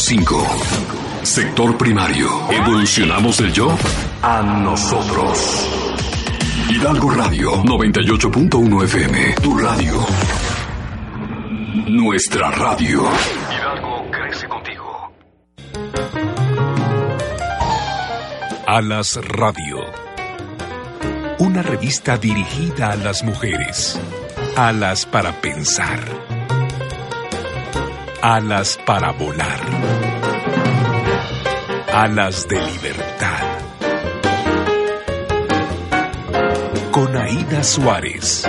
5. Sector primario. Evolucionamos del yo a nosotros. Hidalgo Radio 98.1 FM. Tu radio. Nuestra radio. Hidalgo crece contigo. Alas Radio. Una revista dirigida a las mujeres. Alas para pensar. Alas para volar. Alas de libertad. Con Aida Suárez.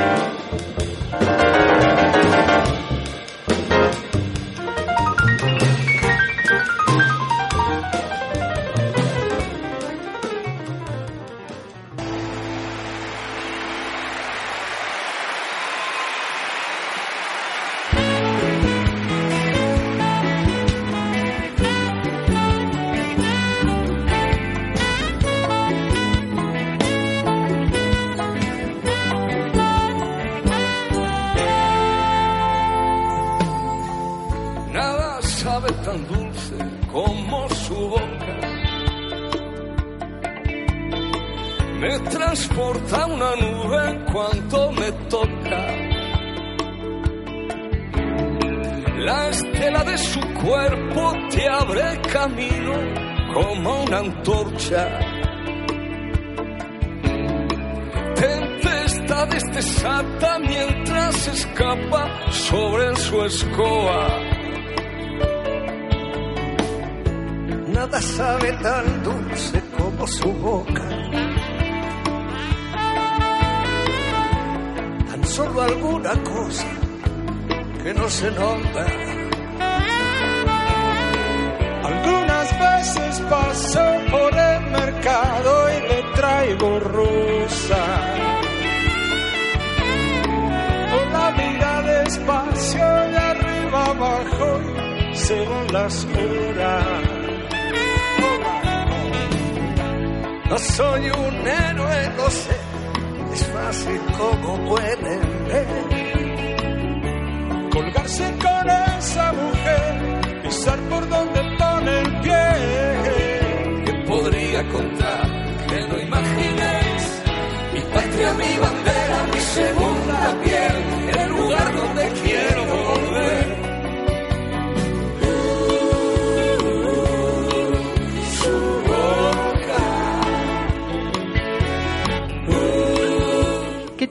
Nada sabe tan dulce como su boca. Tan solo alguna cosa que no se nota. Algunas veces paso por el mercado y le traigo rosa. Con la mira despacio de arriba abajo según las horas. No soy un héroe, no sé, es fácil como pueden ver. Colgarse con esa mujer, pisar por donde pone el pie. que podría contar que no imaginéis mi patria, mi bandera, mi segunda piel, el lugar donde quiero volver.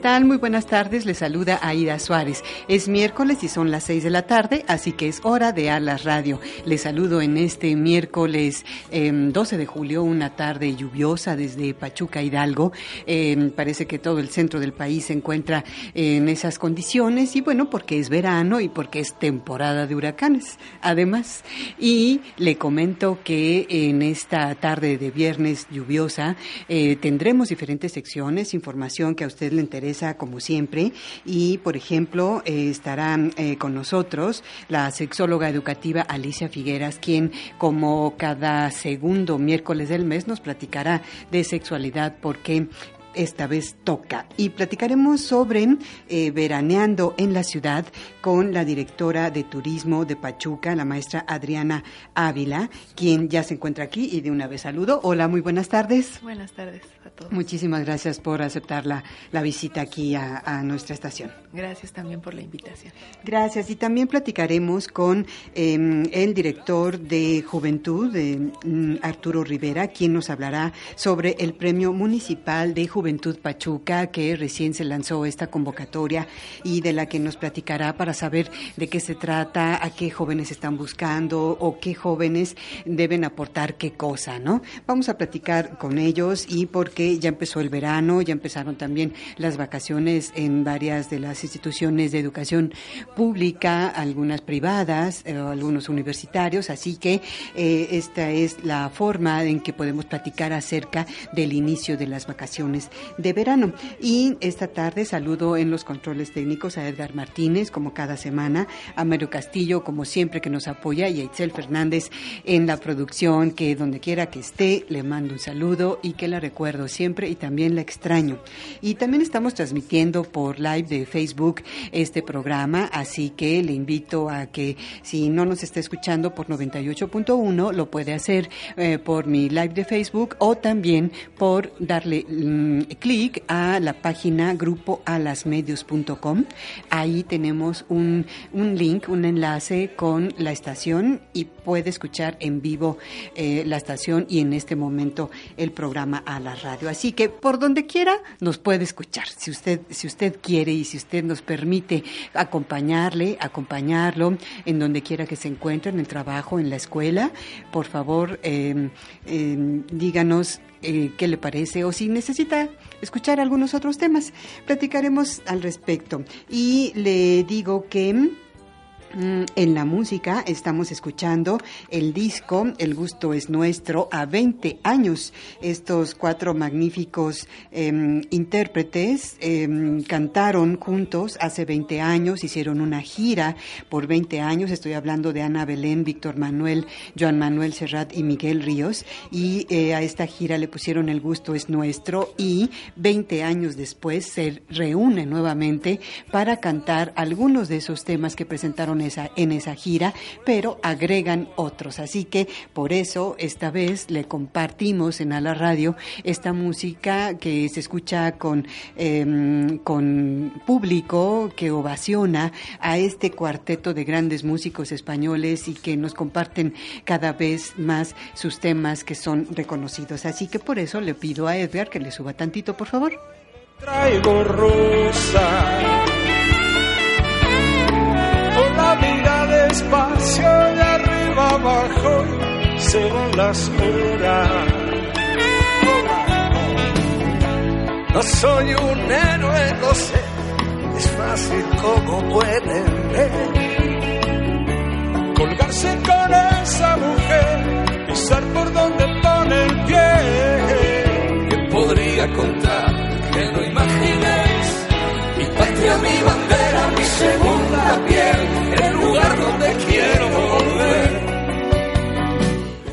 Tal? Muy buenas tardes. Les saluda Aida Suárez. Es miércoles y son las 6 de la tarde, así que es hora de Alas Radio. Les saludo en este miércoles eh, 12 de julio, una tarde lluviosa desde Pachuca, Hidalgo. Eh, parece que todo el centro del país se encuentra en esas condiciones y bueno, porque es verano y porque es temporada de huracanes, además. Y le comento que en esta tarde de viernes lluviosa eh, tendremos diferentes secciones, información que a usted le interesa como siempre. Y por ejemplo eh, estará eh, con nosotros la sexóloga educativa Alicia Figueras quien como cada segundo miércoles del mes nos platicará de sexualidad porque esta vez toca. Y platicaremos sobre eh, veraneando en la ciudad con la directora de turismo de Pachuca, la maestra Adriana Ávila, quien ya se encuentra aquí y de una vez saludo. Hola, muy buenas tardes. Buenas tardes a todos. Muchísimas gracias por aceptar la, la visita aquí a, a, nuestra estación. Gracias también por la invitación. Gracias. Y también platicaremos con eh, el director de Juventud, de, mm, Arturo Rivera, quien nos hablará sobre el Premio Municipal de Juventud Pachuca, que recién se lanzó esta convocatoria y de la que nos platicará para saber de qué se trata, a qué jóvenes están buscando o qué jóvenes deben aportar qué cosa, ¿no? Vamos a platicar con ellos y porque ya empezó el verano, ya empezaron también las vacaciones en varias de las instituciones de educación pública, algunas privadas, eh, algunos universitarios, así que eh, esta es la forma en que podemos platicar acerca del inicio de las vacaciones de verano. Y esta tarde saludo en los controles técnicos a Edgar Martínez, como cada semana, a Mario Castillo, como siempre, que nos apoya, y a Itzel Fernández en la producción, que donde quiera que esté, le mando un saludo y que la recuerdo siempre y también la extraño. Y también estamos transmitiendo por live de Facebook este programa, así que le invito a que si no nos está escuchando por 98.1, lo puede hacer eh, por mi live de Facebook o también por darle mm, clic a la página grupoalasmedios.com. Ahí tenemos un, un, link, un enlace con la estación y puede escuchar en vivo eh, la estación y en este momento el programa a la radio. Así que por donde quiera nos puede escuchar. Si usted, si usted quiere y si usted nos permite acompañarle, acompañarlo en donde quiera que se encuentre, en el trabajo, en la escuela, por favor, eh, eh, díganos eh, qué le parece o si necesita escuchar algunos otros temas. Platicaremos al respecto. Y le digo que en la música estamos escuchando el disco El gusto es nuestro a 20 años. Estos cuatro magníficos eh, intérpretes eh, cantaron juntos hace 20 años, hicieron una gira por 20 años. Estoy hablando de Ana Belén, Víctor Manuel, Joan Manuel Serrat y Miguel Ríos. Y eh, a esta gira le pusieron El gusto es nuestro y 20 años después se reúnen nuevamente para cantar algunos de esos temas que presentaron esa, en esa gira, pero agregan otros. Así que por eso esta vez le compartimos en A la Radio esta música que se escucha con, eh, con público que ovaciona a este cuarteto de grandes músicos españoles y que nos comparten cada vez más sus temas que son reconocidos. Así que por eso le pido a Edgar que le suba tantito, por favor. Traigo rosa despacio de arriba abajo según las horas. No soy un héroe, lo sé, es fácil como pueden ver. Colgarse con esa mujer, pisar por donde pone el pie. Que podría contar que no imaginéis mi patria, mi bandera, mi segunda donde quiero volver.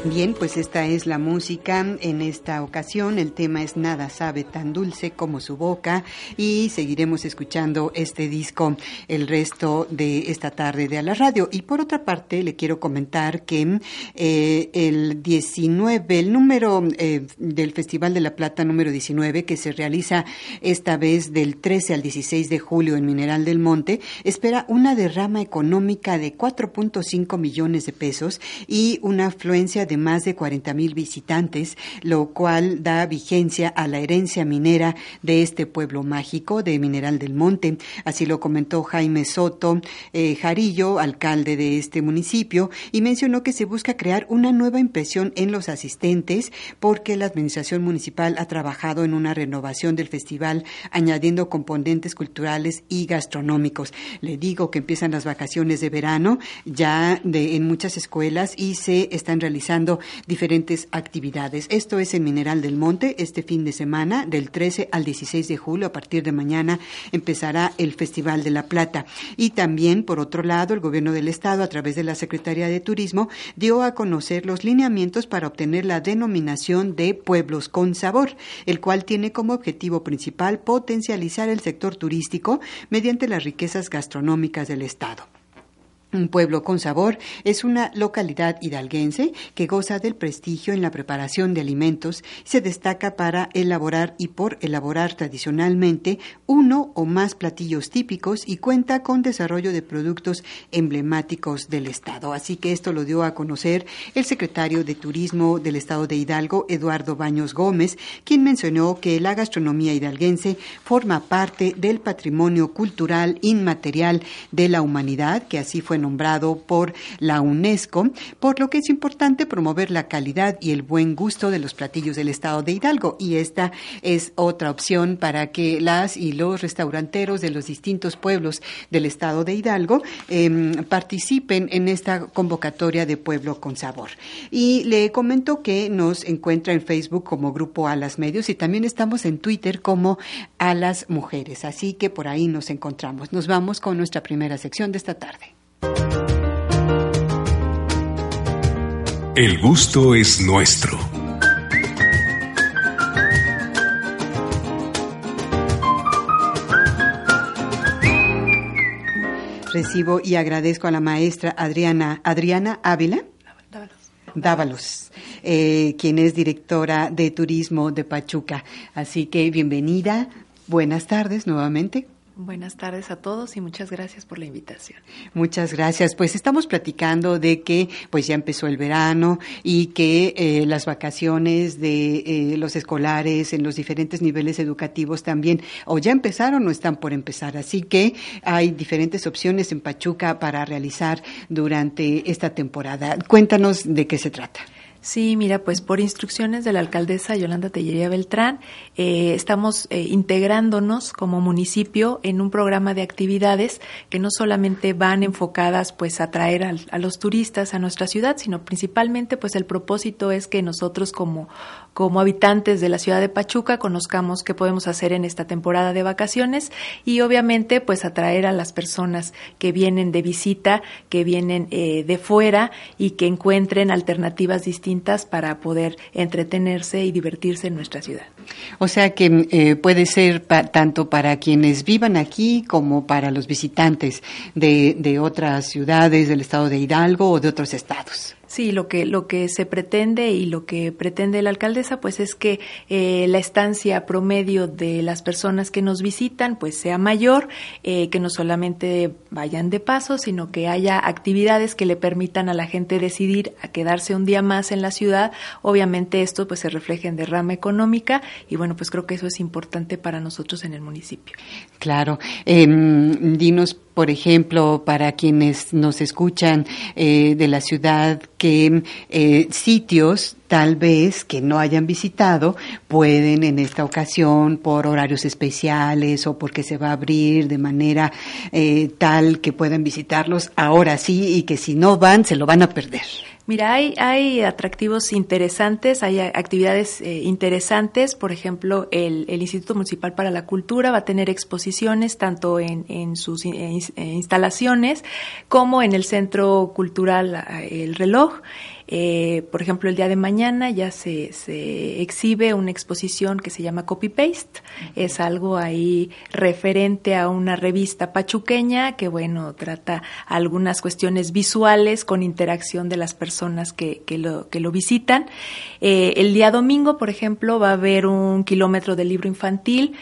Bien, pues esta es la música en esta ocasión. El tema es Nada sabe tan dulce como su boca y seguiremos escuchando este disco el resto de esta tarde de a la radio. Y por otra parte, le quiero comentar que eh, el 19, el número eh, del Festival de la Plata número 19, que se realiza esta vez del 13 al 16 de julio en Mineral del Monte, espera una derrama económica de 4.5 millones de pesos y una afluencia de más de 40 mil visitantes, lo cual da vigencia a la herencia minera de este pueblo mágico de Mineral del Monte. Así lo comentó Jaime Soto eh, Jarillo, alcalde de este municipio, y mencionó que se busca crear una nueva impresión en los asistentes porque la administración municipal ha trabajado en una renovación del festival añadiendo componentes culturales y gastronómicos. Le digo que empiezan las vacaciones de verano ya de, en muchas escuelas y se están realizando diferentes actividades. Esto es en Mineral del Monte este fin de semana, del 13 al 16 de julio. A partir de mañana empezará el Festival de la Plata. Y también, por otro lado, el Gobierno del Estado, a través de la Secretaría de Turismo, dio a conocer los lineamientos para obtener la denominación de Pueblos con Sabor, el cual tiene como objetivo principal potencializar el sector turístico mediante las riquezas gastronómicas del Estado. Un pueblo con sabor es una localidad hidalguense que goza del prestigio en la preparación de alimentos, se destaca para elaborar y por elaborar tradicionalmente uno o más platillos típicos y cuenta con desarrollo de productos emblemáticos del Estado. Así que esto lo dio a conocer el secretario de Turismo del Estado de Hidalgo, Eduardo Baños Gómez, quien mencionó que la gastronomía hidalguense forma parte del patrimonio cultural inmaterial de la humanidad, que así fue nombrado por la UNESCO, por lo que es importante promover la calidad y el buen gusto de los platillos del estado de Hidalgo. Y esta es otra opción para que las y los restauranteros de los distintos pueblos del estado de Hidalgo em, participen en esta convocatoria de Pueblo con Sabor. Y le comento que nos encuentra en Facebook como Grupo Alas Medios y también estamos en Twitter como Alas Mujeres. Así que por ahí nos encontramos. Nos vamos con nuestra primera sección de esta tarde. El gusto es nuestro. Recibo y agradezco a la maestra Adriana, Adriana Ávila. Dávalos, eh, quien es directora de turismo de Pachuca. Así que bienvenida, buenas tardes nuevamente. Buenas tardes a todos y muchas gracias por la invitación. Muchas gracias. Pues estamos platicando de que pues ya empezó el verano y que eh, las vacaciones de eh, los escolares en los diferentes niveles educativos también o ya empezaron o están por empezar. Así que hay diferentes opciones en Pachuca para realizar durante esta temporada. Cuéntanos de qué se trata. Sí, mira, pues por instrucciones de la alcaldesa Yolanda Tellería Beltrán, eh, estamos eh, integrándonos como municipio en un programa de actividades que no solamente van enfocadas pues a atraer a los turistas a nuestra ciudad, sino principalmente pues el propósito es que nosotros como, como habitantes de la ciudad de Pachuca conozcamos qué podemos hacer en esta temporada de vacaciones y obviamente pues atraer a las personas que vienen de visita, que vienen eh, de fuera y que encuentren alternativas distintas para poder entretenerse y divertirse en nuestra ciudad. O sea que eh, puede ser tanto para quienes vivan aquí como para los visitantes de, de otras ciudades del estado de Hidalgo o de otros estados. Sí, lo que, lo que se pretende y lo que pretende la alcaldesa, pues es que eh, la estancia promedio de las personas que nos visitan, pues sea mayor, eh, que no solamente vayan de paso, sino que haya actividades que le permitan a la gente decidir a quedarse un día más en la ciudad. Obviamente esto pues se refleja en derrama económica y bueno, pues creo que eso es importante para nosotros en el municipio. Claro. Em, dinos, por ejemplo, para quienes nos escuchan eh, de la ciudad, que eh, sitios tal vez que no hayan visitado pueden en esta ocasión por horarios especiales o porque se va a abrir de manera eh, tal que puedan visitarlos ahora sí y que si no van se lo van a perder. Mira, hay, hay atractivos interesantes, hay actividades eh, interesantes. Por ejemplo, el, el, Instituto Municipal para la Cultura va a tener exposiciones tanto en, en sus instalaciones como en el Centro Cultural El Reloj. Eh, por ejemplo, el día de mañana ya se, se exhibe una exposición que se llama Copy Paste. Es algo ahí referente a una revista pachuqueña que, bueno, trata algunas cuestiones visuales con interacción de las personas que, que, lo, que lo visitan. Eh, el día domingo, por ejemplo, va a haber un kilómetro de libro infantil.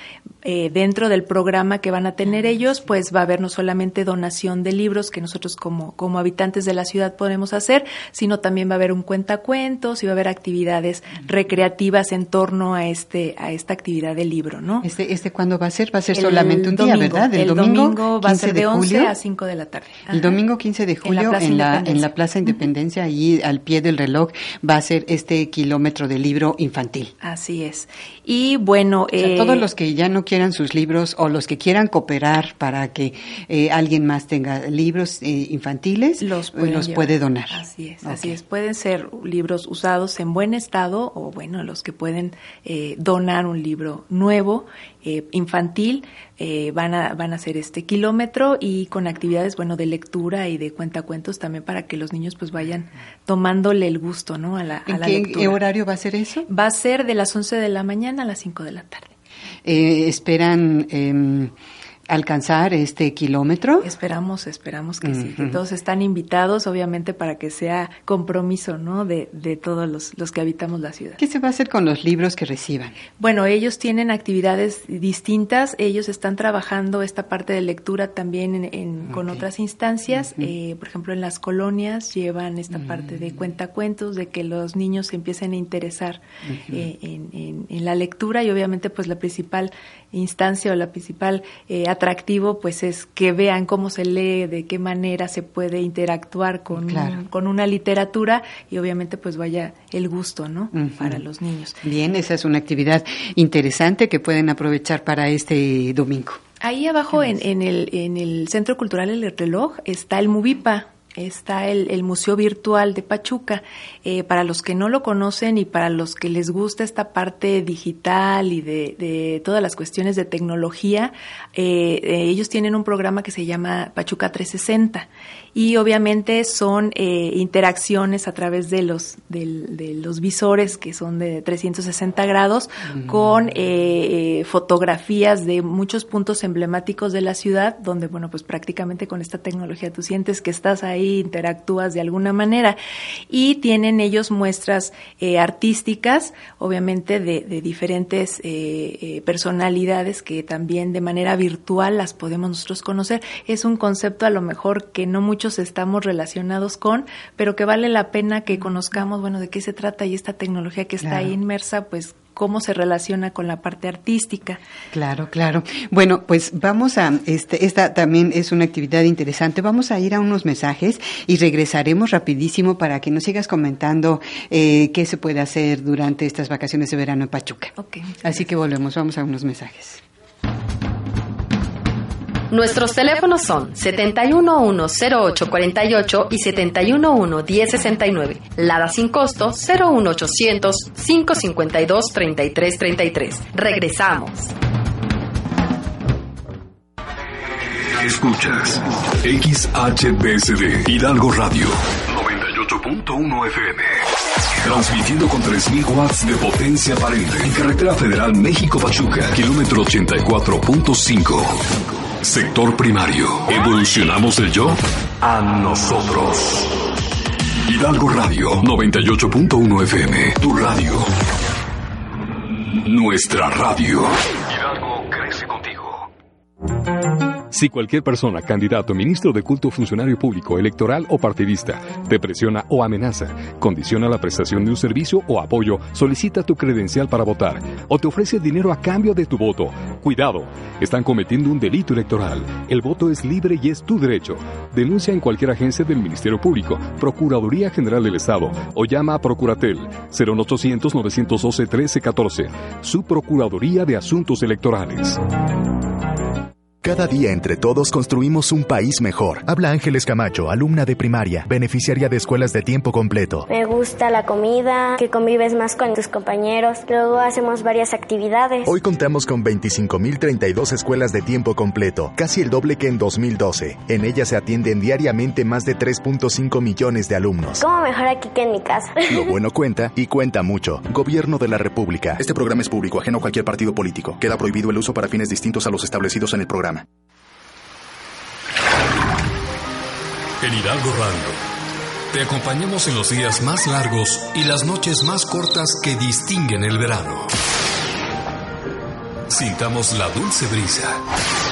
Eh, dentro del programa que van a tener ellos, pues va a haber no solamente donación de libros que nosotros como, como habitantes de la ciudad podemos hacer, sino también va a haber un cuentacuentos y va a haber actividades recreativas en torno a este a esta actividad del libro, ¿no? Este este cuándo va a ser? Va a ser solamente un día, ¿verdad? El, domingo, va a ser de, 11 a 5 de la tarde. El domingo 15 de julio en la, en la, Plaza Independencia, ahí al pie del reloj va a ser este kilómetro de libro infantil. Así es. Y bueno, eh, todos los que ya no quieran sus libros o los que quieran cooperar para que eh, alguien más tenga libros eh, infantiles, los, los puede donar. Así es, así es. Pueden ser libros usados en buen estado o bueno, los que pueden donar un libro nuevo infantil van a van a hacer este kilómetro y con actividades bueno de lectura y de cuentacuentos también para que los niños pues vayan tomándole el gusto no a la, a la ¿En qué horario va a ser eso? Va a ser de las 11 de la mañana a las 5 de la tarde. Eh, ¿Esperan eh, alcanzar este kilómetro? Esperamos, esperamos que sí, que todos están invitados, obviamente, para que sea compromiso, ¿no? De, de todos los, los, que habitamos la ciudad. ¿Qué se va a hacer con los libros que reciban? Bueno, ellos tienen actividades distintas, ellos están trabajando esta parte de lectura también en, en, con otras instancias, eh, por ejemplo, en las colonias llevan esta parte de cuentacuentos, de que los niños se empiecen a interesar eh, en, en, la lectura y obviamente, pues la principal instancia o la principal eh, atractivo pues es que vean cómo se lee, de qué manera se puede interactuar con, con una literatura y obviamente pues vaya el gusto, ¿no? Para los niños. Bien, esa es una actividad interesante que pueden aprovechar para este domingo. Ahí abajo en, en, el, en el Centro Cultural El Reloj está el Mubipa, está el, Museo Virtual de Pachuca. Eh, para los que no lo conocen y para los que les gusta esta parte digital y de, todas las cuestiones de tecnología, eh, eh, ellos tienen un programa que se llama Pachuca 360 y obviamente son interacciones a través de los, de, los visores que son de 360 grados mm. con fotografías de muchos puntos emblemáticos de la ciudad donde, bueno, pues prácticamente con esta tecnología tú sientes que estás ahí interactúas de alguna manera. Y tienen ellos muestras eh, artísticas, obviamente de, diferentes eh, eh, personalidades que también de manera virtual las podemos nosotros conocer. Es un concepto a lo mejor que no muchos estamos relacionados con, pero que vale la pena que conozcamos, bueno, de qué se trata y esta tecnología que está ahí inmersa, pues cómo se relaciona con la parte artística. Claro, claro. Bueno, pues vamos a, este, esta también es una actividad interesante. Vamos a ir a unos mensajes y regresaremos rapidísimo para que nos sigas comentando eh, qué se puede hacer durante estas vacaciones de verano en Pachuca. Okay, Así que volvemos, vamos a unos mensajes. Nuestros teléfonos son 7110848 y 7111069. Lada sin costo 01800 552 3333. Regresamos. Escuchas XHBSD Hidalgo Radio 98.1 FM. Transmitiendo con 3.000 watts de potencia aparente en carretera federal México-Pachuca, kilómetro 84.5. Sector primario. Evolucionamos del yo a nosotros. Hidalgo Radio 98.1 FM. Tu radio. Nuestra radio. Hidalgo crece contigo. Si cualquier persona, candidato, ministro de culto, funcionario público, electoral o partidista, te presiona o amenaza, condiciona la prestación de un servicio o apoyo, solicita tu credencial para votar o te ofrece dinero a cambio de tu voto, cuidado, están cometiendo un delito electoral. El voto es libre y es tu derecho. Denuncia en cualquier agencia del Ministerio Público, Procuraduría General del Estado o llama a Procuratel 0800 912 1314, su Procuraduría de Asuntos Electorales. Cada día entre todos construimos un país mejor. Habla Ángeles Camacho, alumna de primaria, beneficiaria de escuelas de tiempo completo. Me gusta la comida, que convives más con tus compañeros. Luego hacemos varias actividades. Hoy contamos con 25.032 escuelas de tiempo completo, casi el doble que en 2012. En ellas se atienden diariamente más de 3.5 millones de alumnos. ¿Cómo mejor aquí que en mi casa? Lo bueno cuenta y cuenta mucho. Gobierno de la República. Este programa es público, ajeno a cualquier partido político. Queda prohibido el uso para fines distintos a los establecidos en el programa. En Hidalgo Radio, te acompañamos en los días más largos y las noches más cortas que distinguen el verano. Sintamos la dulce brisa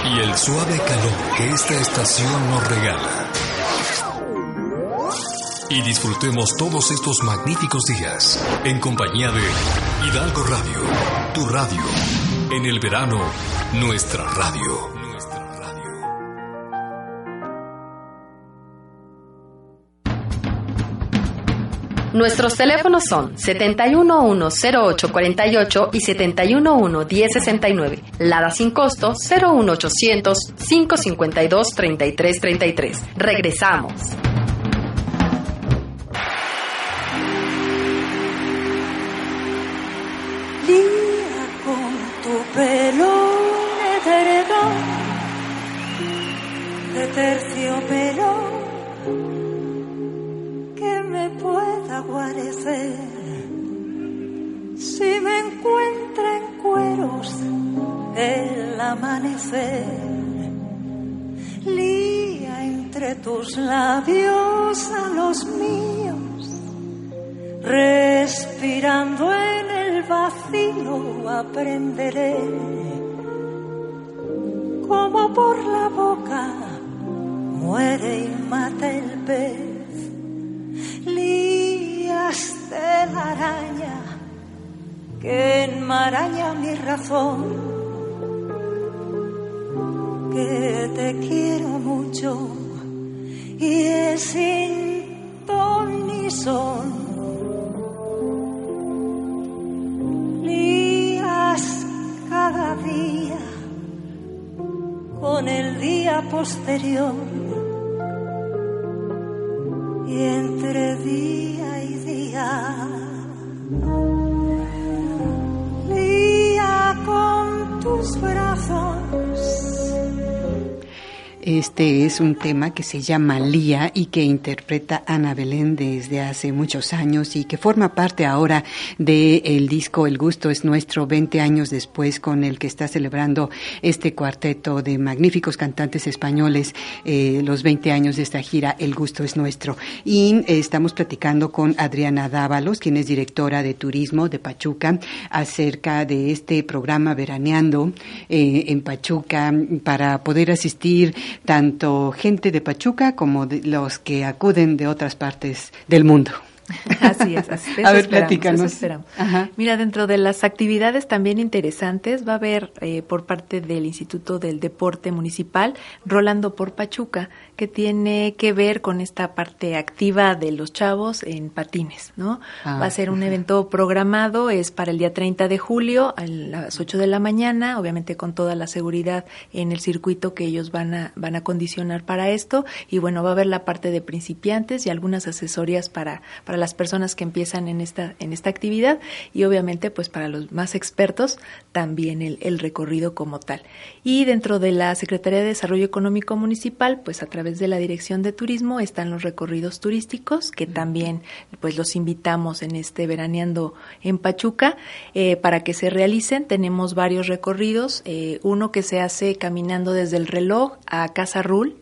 y el suave calor que esta estación nos regala. Y disfrutemos todos estos magníficos días en compañía de Hidalgo Radio, tu radio. En el verano, nuestra radio. Nuestros teléfonos son 7110848 y 7111069. Lada sin costo 01800 552 3333. Regresamos. Lía con tu pelo si me encuentra en cueros el amanecer. Lía entre tus labios a los míos, respirando en el vacío aprenderé como por la boca muere y mata el pez de la araña que enmaraña mi razón. que te quiero mucho y es sin ton ni. Lías cada día con el día posterior Este es un tema que se llama Lía y que interpreta Ana Belén desde hace muchos años y que forma parte ahora del disco El gusto es nuestro 20 años después con el que está celebrando este cuarteto de magníficos cantantes españoles eh, los 20 años de esta gira El gusto es nuestro. Y estamos platicando con Adriana Dávalos, quien es directora de turismo de Pachuca, acerca de este programa Veraneando eh, en Pachuca para poder asistir tanto gente de Pachuca como de los que acuden de otras partes del mundo. Así es, así A ver, esperamos, platícanos. eso esperamos. Ajá. Mira, dentro de las actividades también interesantes va a haber eh, por parte del Instituto del Deporte Municipal Rolando por Pachuca, que tiene que ver con esta parte activa de los chavos en patines, ¿no? Ah, va a ser un evento programado, es para el día 30 de julio a las 8 de la mañana, obviamente con toda la seguridad en el circuito que ellos van a, van a condicionar para esto. Y bueno, va a haber la parte de principiantes y algunas asesorías para, para las personas que empiezan en esta, en esta actividad y obviamente pues para los más expertos también el, el recorrido como tal. Y dentro de la Secretaría de Desarrollo Económico Municipal, pues a través de la Dirección de Turismo están los recorridos turísticos que también pues los invitamos en este veraneando en Pachuca eh, para que se realicen. Tenemos varios recorridos, eh, uno que se hace caminando desde el reloj a Casa Rul,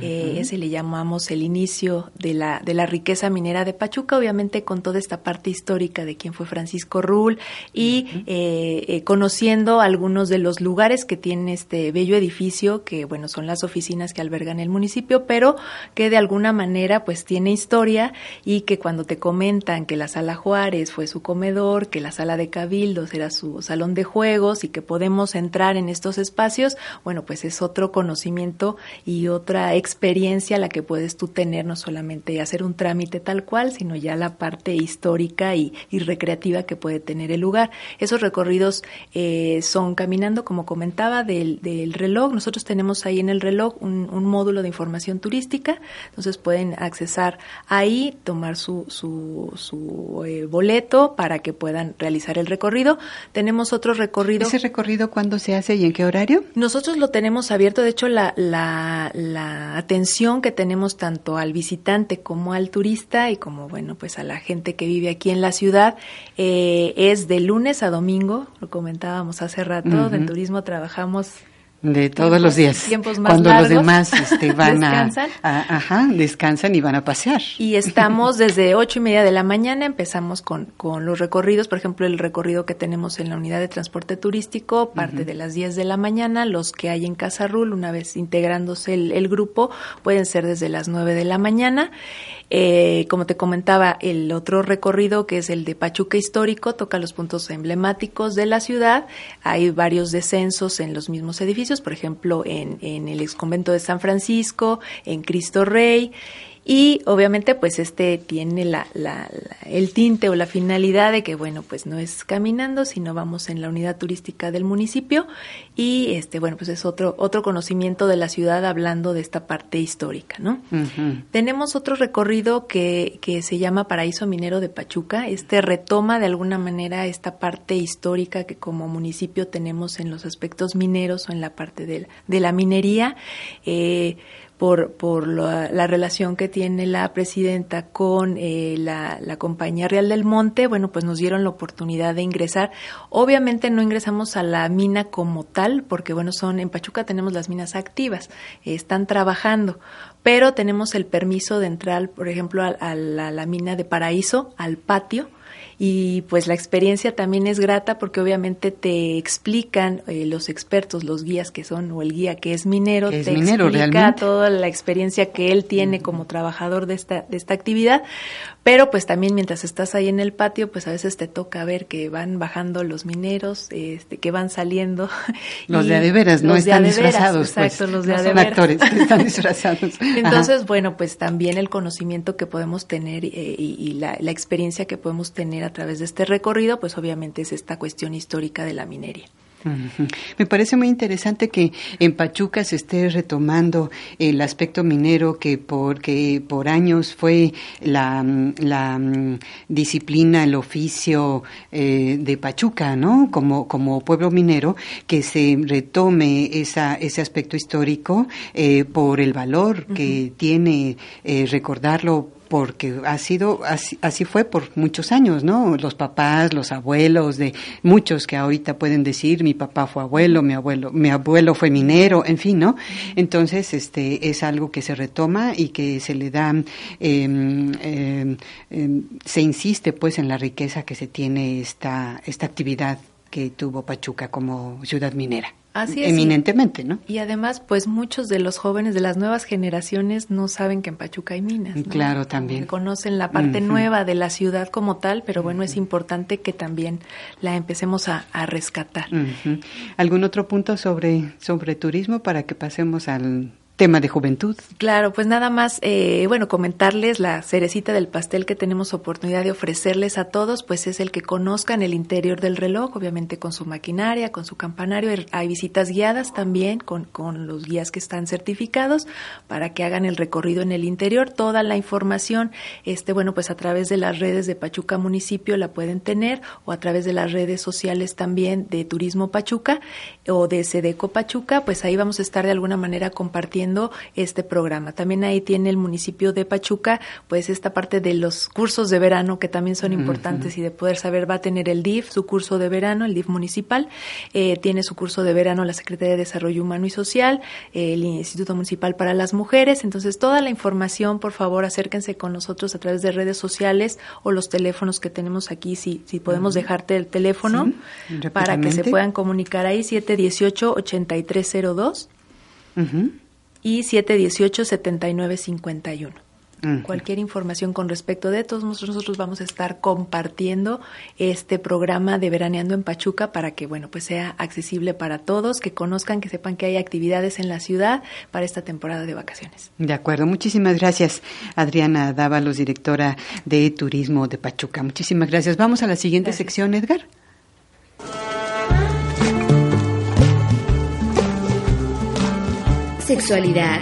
eh, ese le llamamos el inicio de la, de la riqueza minera de Pachuca, obviamente con toda esta parte histórica de quién fue Francisco Rull y eh, eh, conociendo algunos de los lugares que tiene este bello edificio, que bueno, son las oficinas que albergan el municipio, pero que de alguna manera pues tiene historia y que cuando te comentan que la sala Juárez fue su comedor, que la sala de Cabildos era su salón de juegos y que podemos entrar en estos espacios, bueno, pues es otro conocimiento y otra experiencia la que puedes tú tener, no solamente hacer un trámite tal cual, sino ya la parte histórica y, y recreativa que puede tener el lugar. Esos recorridos eh, son caminando, como comentaba, del, del reloj. Nosotros tenemos ahí en el reloj un, un módulo de información turística, entonces pueden accesar ahí, tomar su, su, su eh, boleto para que puedan realizar el recorrido. Tenemos otro recorrido. ¿Ese recorrido cuándo se hace y en qué horario? Nosotros lo tenemos abierto, de hecho la, la, la atención que tenemos tanto al visitante como al turista y como bueno pues a la gente que vive aquí en la ciudad eh, es de lunes a domingo, lo comentábamos hace rato, Ujú. en turismo trabajamos De todos los días. tiempos más Cuando largos. los demás este, van a, Descansan. a- Ajá, descansan y van a pasear. Y estamos desde ocho y media de la mañana, empezamos con, con los recorridos, por ejemplo, el recorrido que tenemos en la unidad de transporte turístico, parte de las 10 de la mañana, los que hay en Casa Rul, una vez integrándose el, el grupo, pueden ser desde las 9 de la mañana. Eh, como te comentaba, el otro recorrido que es el de Pachuca Histórico, toca los puntos emblemáticos de la ciudad. Hay varios descensos en los mismos edificios, por ejemplo, en, en el exconvento de San Francisco, en Cristo Rey. Y obviamente pues este tiene la, la- la- el tinte o la finalidad de que bueno pues no es caminando sino vamos en la unidad turística del municipio y este bueno pues es otro otro conocimiento de la ciudad hablando de esta parte histórica no tenemos otro recorrido que, que se llama Paraíso Minero de Pachuca. Este retoma de alguna manera esta parte histórica que como municipio tenemos en los aspectos mineros o en la parte de, de la minería. Eh, por, por la, la relación que tiene la presidenta con eh, la, la Compañía Real del Monte, bueno, pues nos dieron la oportunidad de ingresar. Obviamente no ingresamos a la mina como tal, porque bueno, son en Pachuca tenemos las minas activas, están trabajando, pero tenemos el permiso de entrar, por ejemplo, a, a la mina de Paraíso, al patio, y pues la experiencia también es grata porque obviamente te explican eh, los expertos, los guías que son, o el guía que es minero, Que es te minero, explica realmente. toda la experiencia que él tiene como trabajador de esta, de esta actividad, Pero pues también mientras estás ahí en el patio, pues a veces te toca ver que van bajando los mineros, este, que van saliendo. Los de adeveras, no están disfrazados. Pues. Exacto, los de no Son actores están disfrazados. Entonces, bueno, pues también el conocimiento que podemos tener eh, y, la, la experiencia que podemos tener a través de este recorrido, pues obviamente es esta cuestión histórica de la minería. Me parece muy interesante que en Pachuca se esté retomando el aspecto minero que por, por años fue la, la mm, disciplina, el oficio eh, de Pachuca, ¿no? Como, como pueblo minero, que se retome esa, ese aspecto histórico eh, por el valor que tiene eh, recordarlo porque ha sido así, así, fue por muchos años, ¿no? Los papás, los abuelos de muchos que ahorita pueden decir mi papá fue abuelo, mi abuelo, mi abuelo fue minero, en fin, ¿no? Entonces, este es algo que se retoma y que se le da, em, se insiste, pues, en la riqueza que se tiene esta esta actividad que tuvo Pachuca como ciudad minera. Así es. Eminentemente, ¿no? Y además, pues muchos de los jóvenes de las nuevas generaciones no saben que en Pachuca hay minas. Claro, también. conocen la parte nueva de la ciudad como tal, pero bueno, es importante que también la empecemos a, rescatar. ¿Algún otro punto sobre, sobre turismo para que pasemos al tema de juventud. Claro, pues nada más, eh, bueno, comentarles la cerecita del pastel que tenemos oportunidad de ofrecerles a todos, pues es el que conozcan el interior del reloj, obviamente con su maquinaria, con su campanario. Hay visitas guiadas también con, con los guías que están certificados para que hagan el recorrido en el interior. Toda la información, este, bueno, pues a través de las redes de Pachuca Municipio la pueden tener o a través de las redes sociales también de Turismo Pachuca o de Sedeco Pachuca, pues ahí vamos a estar de alguna manera compartiendo este programa. También ahí tiene el municipio de Pachuca, pues esta parte de los cursos de verano que también son importantes y de poder saber, va a tener el DIF, su curso de verano, el DIF municipal, eh, tiene su curso de verano la Secretaría de Desarrollo Humano y Social, el Instituto Municipal para las Mujeres. Entonces, toda la información, por favor, acérquense con nosotros a través de redes sociales o los teléfonos que tenemos aquí, si, si podemos dejarte el teléfono para que se puedan comunicar ahí, 718-8302 y 718-7951. Cualquier información con respecto de todos nosotros vamos a estar compartiendo este programa de Veraneando en Pachuca para que bueno pues sea accesible para todos, que conozcan, que sepan que hay actividades en la ciudad para esta temporada de vacaciones. De acuerdo, muchísimas gracias Adriana Dávalos, directora de Turismo de Pachuca. Muchísimas gracias. Vamos a la siguiente sección, Edgar. Sexualidad.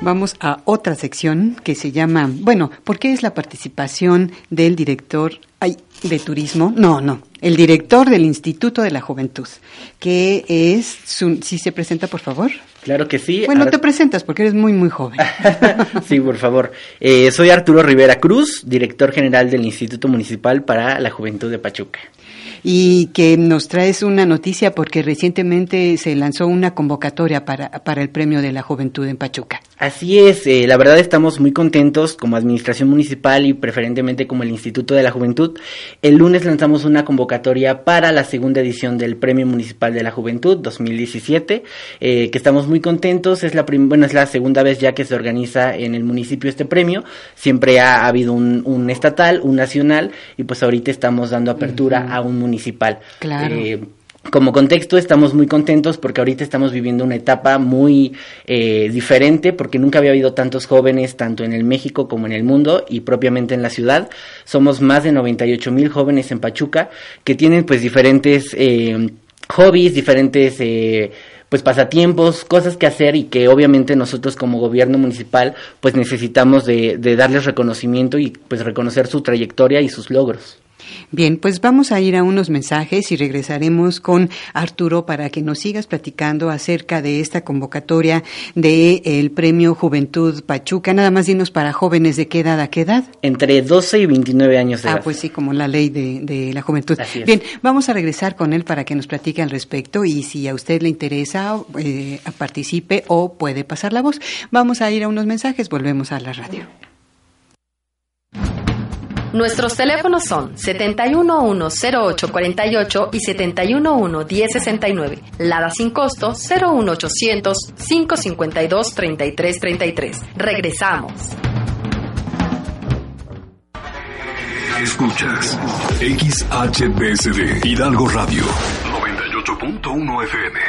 Vamos a otra sección que se llama, bueno, ¿por qué es la participación del director ay, de turismo? No, no, el director del Instituto de la Juventud, que es, si se presenta, por favor. Claro que sí. Bueno, te presentas porque eres muy, muy joven. sí, por favor. Eh, soy Arturo Rivera Cruz, director general del Instituto Municipal para la Juventud de Pachuca y que nos traes una noticia porque recientemente se lanzó una convocatoria para, para el Premio de la Juventud en Pachuca. Así es, eh, la verdad estamos muy contentos como Administración Municipal y preferentemente como el Instituto de la Juventud. El lunes lanzamos una convocatoria para la segunda edición del Premio Municipal de la Juventud 2017, eh, que estamos muy contentos. Es la, bueno, es la segunda vez ya que se organiza en el municipio este premio. Siempre ha, habido un, estatal, un nacional y pues ahorita estamos dando apertura a un municipio municipal. Claro. Eh, como contexto estamos muy contentos porque ahorita estamos viviendo una etapa muy eh, diferente porque nunca había habido tantos jóvenes tanto en el México como en el mundo y propiamente en la ciudad. Somos más de 98 mil jóvenes en Pachuca que tienen pues diferentes eh, hobbies, diferentes pues pasatiempos, cosas que hacer y que obviamente nosotros como gobierno municipal pues necesitamos de, de darles reconocimiento y pues reconocer su trayectoria y sus logros. Bien, pues vamos a ir a unos mensajes y regresaremos con Arturo para que nos sigas platicando acerca de esta convocatoria del el Premio Juventud Pachuca. Nada más dinos para jóvenes de qué edad a qué edad. Entre 12 y 29 años de ah, edad. Ah, pues sí, como la ley de, la juventud. Bien, vamos a regresar con él para que nos platique al respecto y si a usted le interesa, eh, participe o puede pasar la voz. Vamos a ir a unos mensajes, volvemos a la radio. Nuestros teléfonos son 7110848 y 7111069. Lada sin costo 01800 552 3333. Regresamos. Escuchas XHBSD Hidalgo Radio 98.1 FM.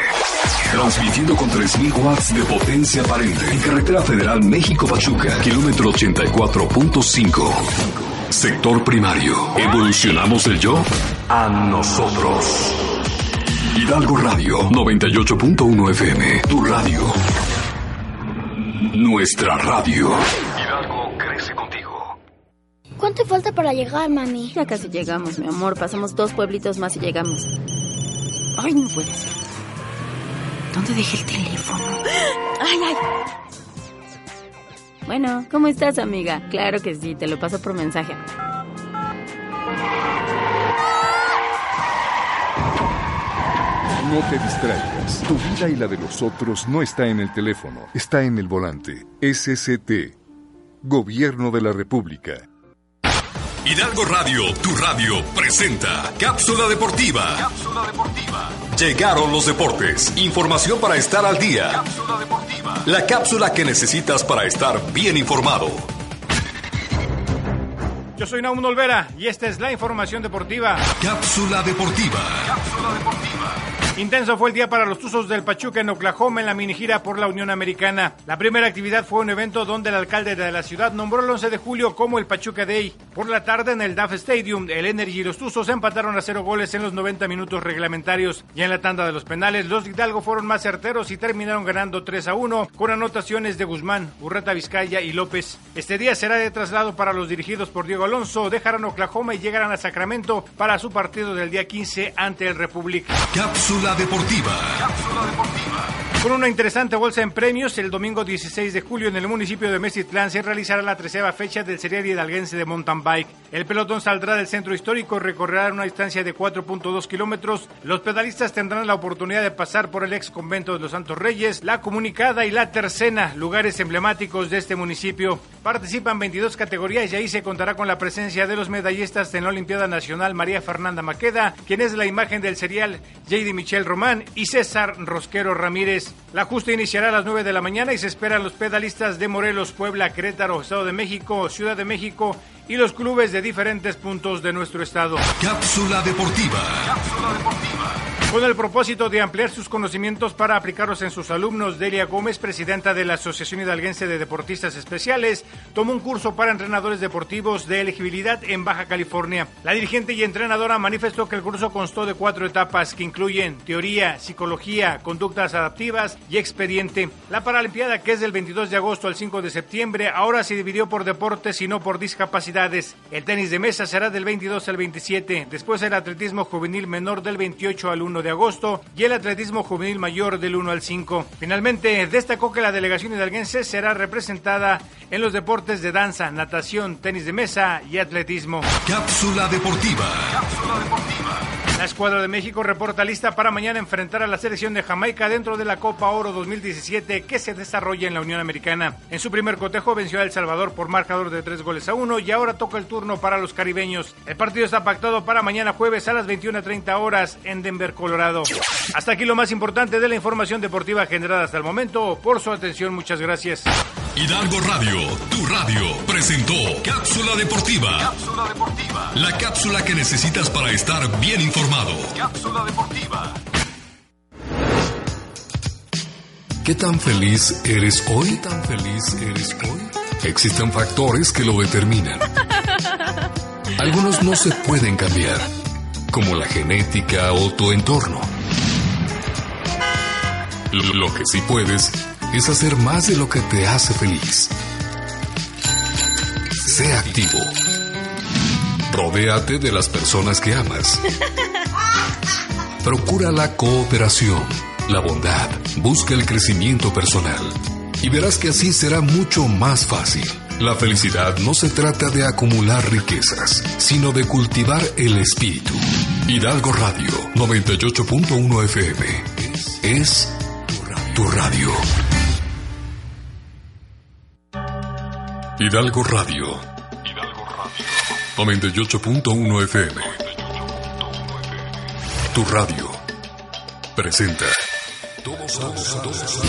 Transmitiendo con 3.000 watts de potencia aparente en Carretera Federal México-Pachuca, kilómetro 84.5. Sector primario. ¿Evolucionamos el yo? A nosotros. Hidalgo Radio 98.1 FM. Tu radio. Nuestra radio. Hidalgo crece contigo. ¿Cuánto falta para llegar, mami? Ya casi llegamos, mi amor. Pasamos dos pueblitos más y llegamos. Ay, no puede ser. ¿Dónde dejé el teléfono? ¡Ay, ay! Bueno, ¿cómo estás, amiga? Claro que sí, te lo paso por mensaje. No te distraigas. Tu vida y la de los otros no está en el teléfono, está en el volante. SCT. Gobierno de la República. Hidalgo Radio, tu radio, presenta Cápsula Deportiva. Cápsula Deportiva. Llegaron los deportes. Información para estar al día. Cápsula Deportiva. La cápsula que necesitas para estar bien informado. Yo soy Naum Olvera y esta es la información deportiva. Cápsula Deportiva. Cápsula Deportiva. Intenso fue el día para los Tuzos del Pachuca en Oklahoma en la mini gira por la Unión Americana. La primera actividad fue un evento donde el alcalde de la ciudad nombró el 11 de julio como el Pachuca Day. Por la tarde en el DAF Stadium, el Energy y los Tuzos empataron a cero goles en los 90 minutos reglamentarios. Y en la tanda de los penales, los Hidalgo fueron más certeros y terminaron ganando 3 a 1 con anotaciones de Guzmán, Urreta Vizcaya y López. Este día será de traslado para los dirigidos por Diego Alonso. Dejarán Oklahoma y llegarán a Sacramento para su partido del día 15 ante el Republic. Cápsula Deportiva. Con una interesante bolsa en premios, el domingo 16 de julio en el municipio de Mesitlán se realizará la tercera fecha del serial hidalguense de mountain bike. El pelotón saldrá del centro histórico recorrerá una distancia de 4.2 kilómetros. Los pedalistas tendrán la oportunidad de pasar por el ex convento de los Santos Reyes, la Comunicada y la Tercena, lugares emblemáticos de este municipio. Participan 22 categorías y ahí se contará con la presencia de los medallistas en la Olimpiada Nacional María Fernanda Maqueda, quien es la imagen del serial J.D. Michel Román y César Rosquero Ramírez. La justa iniciará a las 9 de la mañana y se esperan los pedalistas de Morelos, Puebla, Querétaro, Estado de México, Ciudad de México y los clubes de diferentes puntos de nuestro estado. Cápsula Deportiva. Con el propósito de ampliar sus conocimientos para aplicarlos en sus alumnos, Delia Gómez, presidenta de la Asociación Hidalguense de Deportistas Especiales, tomó un curso para entrenadores deportivos de elegibilidad en Baja California. La dirigente y entrenadora manifestó que el curso constó de cuatro etapas que incluyen teoría, psicología, conductas adaptivas y expediente. La Paralimpiada, que es del 22 de agosto al 5 de septiembre, ahora se dividió por deportes y no por discapacidades. El tenis de mesa será del 22 al 27, después el atletismo juvenil menor del 28 al 1 de agosto y el atletismo juvenil mayor del 1 al 5. Finalmente, destacó que la delegación hidalguense será representada en los deportes de danza, natación, tenis de mesa y atletismo. Cápsula Deportiva. La escuadra de México reporta lista para mañana enfrentar a la selección de Jamaica dentro de la Copa Oro 2017 que se desarrolla en la Unión Americana. En su primer cotejo venció a El Salvador por marcador de tres goles a uno y ahora toca el turno para los caribeños. El partido está pactado para mañana jueves a las 21.30 horas en Denver, Colorado. Hasta aquí lo más importante de la información deportiva generada hasta el momento. Por su atención, muchas gracias. Hidalgo Radio, tu radio, presentó Cápsula Deportiva. Cápsula Deportiva. La cápsula que necesitas para estar bien informado. Cápsula Deportiva. ¿Qué tan feliz eres hoy? ¿Qué tan feliz eres hoy? Existen factores que lo determinan. Algunos no se pueden cambiar, como la genética o tu entorno. Lo que sí puedes es hacer más de lo que te hace feliz. Sé activo. Rodéate de las personas que amas. Procura la cooperación, la bondad, busca el crecimiento personal. Y verás que así será mucho más fácil. La felicidad no se trata de acumular riquezas, sino de cultivar el espíritu. Hidalgo Radio 98.1 FM es tu radio. Hidalgo Radio. Hidalgo Radio. 98.1 FM. Tu radio presenta. Todos, todos, todos,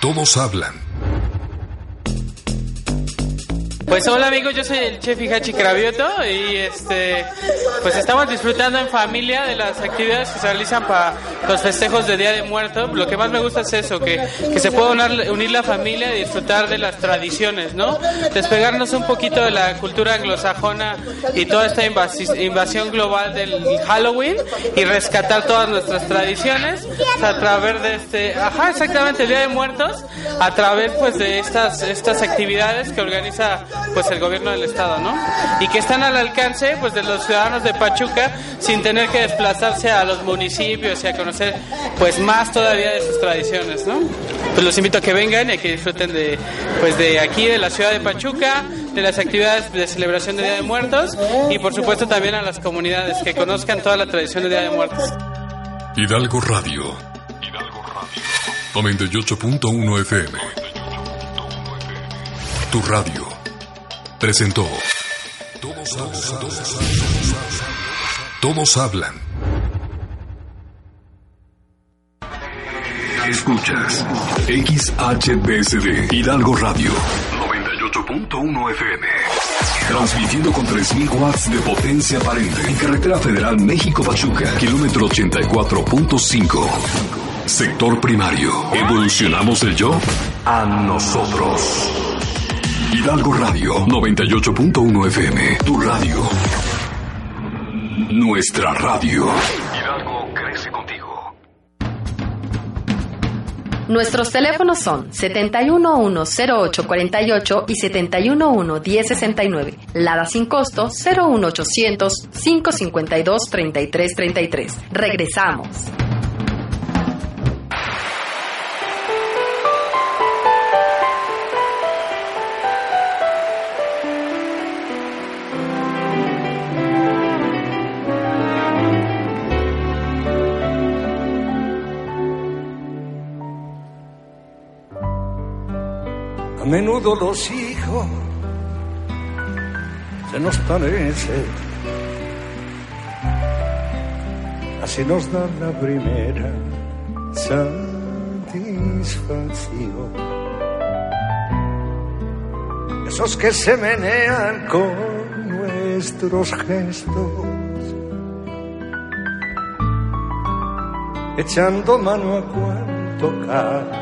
todos hablan. Pues hola amigos, yo soy el chef Hachi Cravioto y este pues estamos disfrutando en familia de las actividades que se realizan para los festejos de Día de Muertos. Lo que más me gusta es eso, que, que se pueda unir, unir, la familia y disfrutar de las tradiciones, ¿no? Despegarnos un poquito de la cultura anglosajona y toda esta invasión global del Halloween y rescatar todas nuestras tradiciones a través de este, ajá, exactamente, el Día de Muertos, a través pues de estas, estas actividades que organiza pues el gobierno del estado, ¿no? Y que están al alcance pues de los ciudadanos de Pachuca sin tener que desplazarse a los municipios y a conocer pues más todavía de sus tradiciones, ¿no? Pues los invito a que vengan y a que disfruten de pues de aquí de la ciudad de Pachuca, de las actividades de celebración de Día de Muertos y por supuesto también a las comunidades que conozcan toda la tradición de Día de Muertos. Hidalgo Radio. Hidalgo Radio. 98.1 FM. Tu radio presentó Todos, todos, todos, todos hablan. Escuchas XHBSD Hidalgo Radio 98.1 FM. Transmitiendo con 3000 watts de potencia aparente en carretera federal México-Pachuca, kilómetro 84.5. Sector primario. ¿Evolucionamos el yo? A nosotros. Hidalgo Radio 98.1 FM. Tu radio. Nuestra radio. Hidalgo crece contigo. Nuestros teléfonos son 7110848 y 7111069. Lada sin costo 01800 552 3333. Regresamos. Menudo los hijos se nos parecen. Así nos dan la primera satisfacción. Esos que se menean con nuestros gestos, echando mano a cuanto cae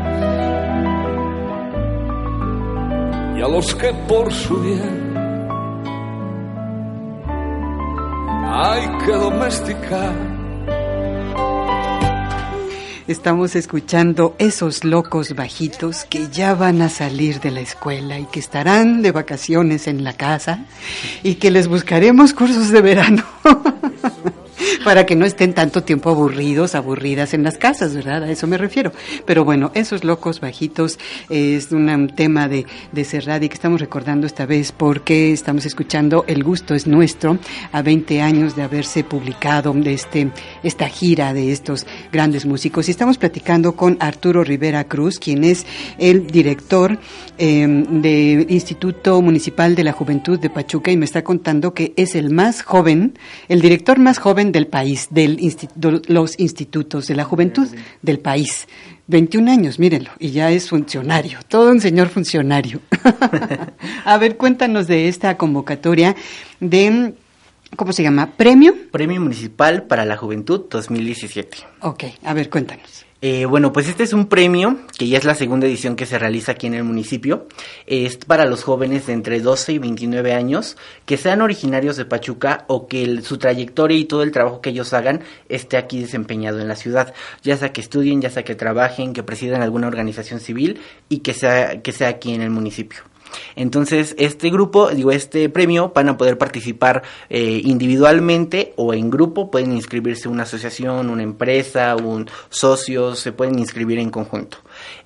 a los que por su bien hay que domesticar. Estamos escuchando esos locos bajitos que ya van a salir de la escuela y que estarán de vacaciones en la casa y que les buscaremos cursos de verano. para que no estén tanto tiempo aburridos, aburridas en las casas, ¿verdad? A eso me refiero. Pero bueno, esos locos bajitos es un tema de, de Cerradi que estamos recordando esta vez porque estamos escuchando El gusto es nuestro a 20 años de haberse publicado de este, esta gira de estos grandes músicos. Y estamos platicando con Arturo Rivera Cruz, quien es el director eh, del Instituto Municipal de la Juventud de Pachuca y me está contando que es el más joven, el director más joven del país, de los institutos de la juventud del país. 21 años, mírenlo, y ya es funcionario, todo un señor funcionario. a ver, cuéntanos de esta convocatoria de, ¿cómo se llama? ¿Premio? Premio Municipal para la Juventud 2017. Ok, a ver, cuéntanos. Eh, bueno, pues este es un premio que ya es la segunda edición que se realiza aquí en el municipio. Es para los jóvenes de entre 12 y 29 años que sean originarios de Pachuca o que su trayectoria y todo el trabajo que ellos hagan esté aquí desempeñado en la ciudad. Ya sea que estudien, ya sea que trabajen, que presidan alguna organización civil y que sea, que sea aquí en el municipio. Entonces, este grupo, digo, este premio van a poder participar eh, individualmente o en grupo, pueden inscribirse una asociación, una empresa, un socio, se pueden inscribir en conjunto.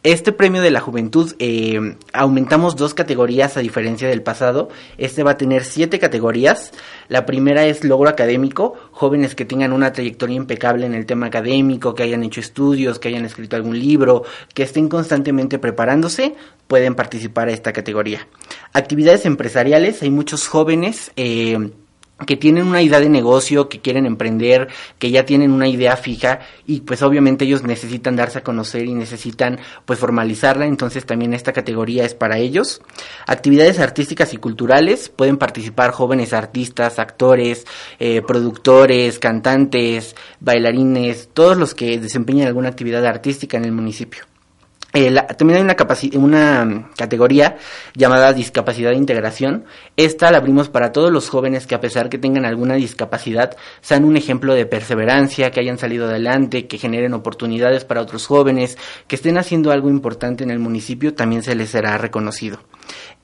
Este premio de la juventud eh, aumentamos dos categorías a diferencia del pasado. Este va a tener siete categorías. La primera es logro académico, jóvenes que tengan una trayectoria impecable en el tema académico, que hayan hecho estudios, que hayan escrito algún libro, que estén constantemente preparándose, pueden participar a esta categoría. Actividades empresariales, hay muchos jóvenes. Eh, que tienen una idea de negocio, que quieren emprender, que ya tienen una idea fija y pues obviamente ellos necesitan darse a conocer y necesitan pues formalizarla, entonces también esta categoría es para ellos. Actividades artísticas y culturales, pueden participar jóvenes artistas, actores, eh, productores, cantantes, bailarines, todos los que desempeñan alguna actividad artística en el municipio. Eh, también hay una, una categoría llamada discapacidad de integración. Esta la abrimos para todos los jóvenes que a pesar que tengan alguna discapacidad, sean un ejemplo de perseverancia, que hayan salido adelante, que generen oportunidades para otros jóvenes, que estén haciendo algo importante en el municipio, también se les será reconocido.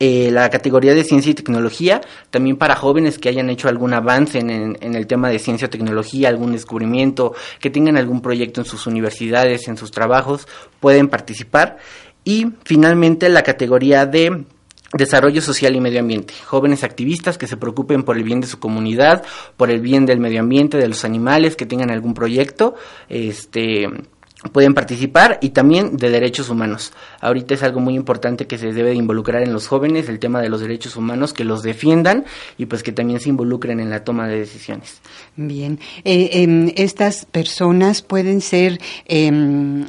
Eh, la categoría de ciencia y tecnología, también para jóvenes que hayan hecho algún avance en, el tema de ciencia o tecnología, algún descubrimiento, que tengan algún proyecto en sus universidades, en sus trabajos, pueden participar. Y finalmente la categoría de Desarrollo social y medio ambiente. Jóvenes activistas que se preocupen por el bien de su comunidad, por el bien del medio ambiente, de los animales, que tengan algún proyecto, este, pueden participar y también de derechos humanos. Ahorita es algo muy importante que se debe de involucrar en los jóvenes, el tema de los derechos humanos, que los defiendan y pues que también se involucren en la toma de decisiones. Bien, eh, em, estas personas pueden ser em,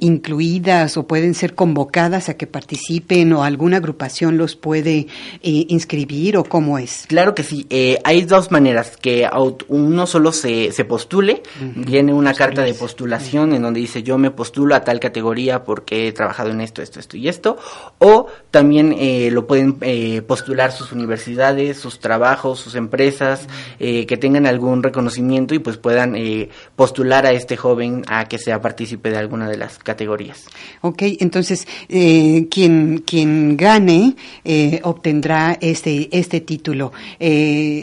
incluidas o pueden ser convocadas a que participen o alguna agrupación los puede eh, inscribir o cómo es. Claro que sí, eh, hay dos maneras, que uno solo se, se postule, viene una carta de postulación en donde dice yo me postulo a tal categoría porque he trabajado en esto, esto, esto y esto, o también eh, lo pueden eh, postular sus universidades, sus trabajos, sus empresas, eh, que tengan algún reconocimiento y pues puedan postular a este joven a que sea partícipe de alguna de las categorías. Ok, entonces quien, quien gane obtendrá este, este título.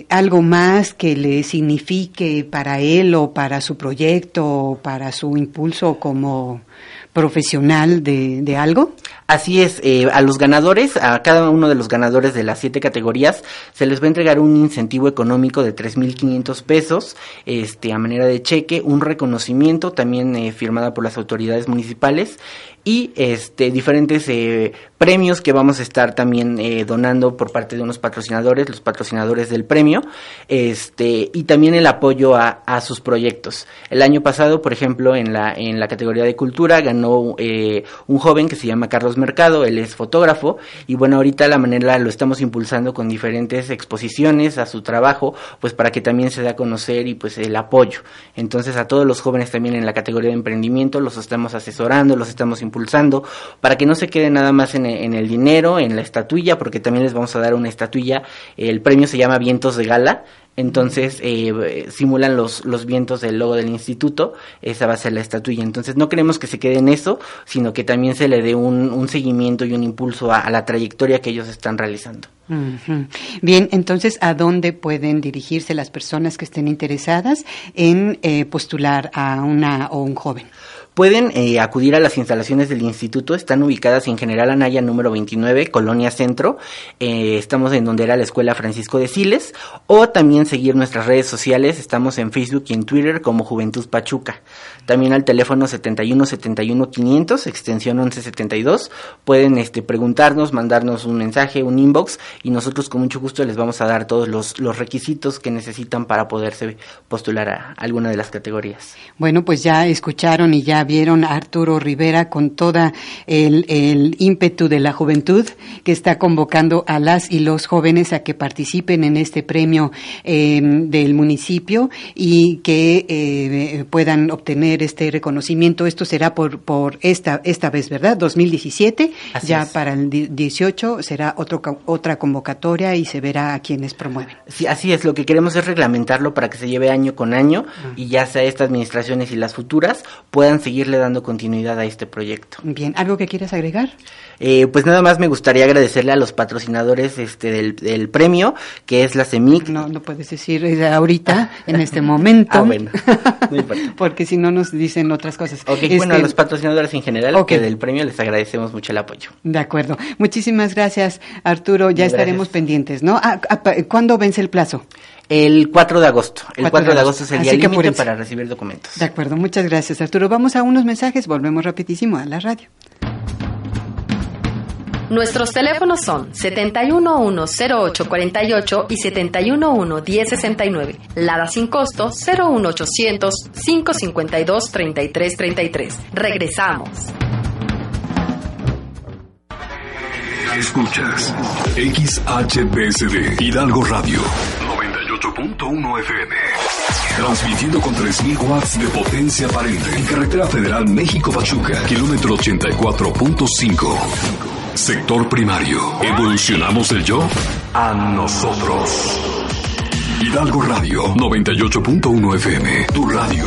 algo más que le signifique para él o para su proyecto o para su impulso impulso como profesional de, algo? Así es, eh, a los ganadores, a cada uno de los ganadores de las siete categorías, se les va a entregar un incentivo económico de 3.500 pesos, este, a manera de cheque, un reconocimiento también eh, firmada por las autoridades municipales y este, diferentes eh, premios que vamos a estar también eh, donando por parte de unos patrocinadores, los patrocinadores del premio, este, y también el apoyo a, a sus proyectos. El año pasado, por ejemplo, en la, en la categoría de cultura ganó un joven que se llama Carlos Mercado, él es fotógrafo y bueno, ahorita la manera lo estamos impulsando con diferentes exposiciones a su trabajo, pues para que también se dé a conocer y pues el apoyo. Entonces a todos los jóvenes también en la categoría de emprendimiento los estamos asesorando, los estamos impulsando para que no se quede nada más en, en el dinero, en la estatuilla, porque también les vamos a dar una estatuilla. El premio se llama Vientos de Gala entonces eh, simulan los, los vientos del logo del instituto, esa va a ser la estatuilla. Entonces no queremos que se quede en eso, sino que también se le dé un, un seguimiento y un impulso a, la trayectoria que ellos están realizando. Bien, entonces, ¿a dónde pueden dirigirse las personas que estén interesadas en eh, postular a una o un joven? Pueden eh, acudir a las instalaciones del instituto, están ubicadas en General Anaya número 29, Colonia Centro, eh, estamos en donde era la Escuela Francisco de Siles, o también seguir nuestras redes sociales, estamos en Facebook y en Twitter como Juventud Pachuca. También al teléfono 71 71 500, extensión 1172, pueden este, preguntarnos, mandarnos un mensaje, un inbox, y nosotros con mucho gusto les vamos a dar todos los, los requisitos que necesitan para poderse postular a alguna de las categorías. Bueno, pues ya escucharon y ya vieron a Arturo Rivera con toda el, el, ímpetu de la juventud que está convocando a las y los jóvenes a que participen en este premio eh, del municipio y que eh, puedan obtener este reconocimiento. Esto será por, por esta, esta vez, ¿verdad? 2017. ya para el 18 será otro, otra convocatoria y se verá a quienes promueven. Sí, así es. Lo que queremos es reglamentarlo para que se lleve año con año y ya sea estas administraciones y las futuras puedan seguir seguirle dando continuidad a este proyecto. Bien, ¿algo que quieras agregar? Eh, pues nada más me gustaría agradecerle a los patrocinadores este del, del premio, que es la CEMIC. No, no puedes decir eh, ahorita, en este momento. Ah, bueno. Porque si no nos dicen otras cosas. Ok, bueno, a Este, los patrocinadores en general Ok. que del premio les agradecemos mucho el apoyo. De acuerdo. Muchísimas gracias, Arturo. Ya Gracias. estaremos pendientes, ¿no? Ah, ah, ¿Cuándo vence el plazo? El 4 de agosto. El 4 4, de de agosto. es el Así día que límite para recibir documentos. De acuerdo, muchas gracias, Arturo. Vamos a unos mensajes, volvemos rapidísimo a la radio. Nuestros teléfonos son 7110848 y 7111069. Lada sin costo 01800 552 3333. Regresamos. Escuchas XHPSD Hidalgo Radio 98.1 FM. Transmitiendo con 3000 watts de potencia aparente en carretera federal México-Pachuca, kilómetro 84.5. Sector primario. ¿Evolucionamos el yo? A nosotros. Hidalgo Radio 98.1 FM. Tu radio.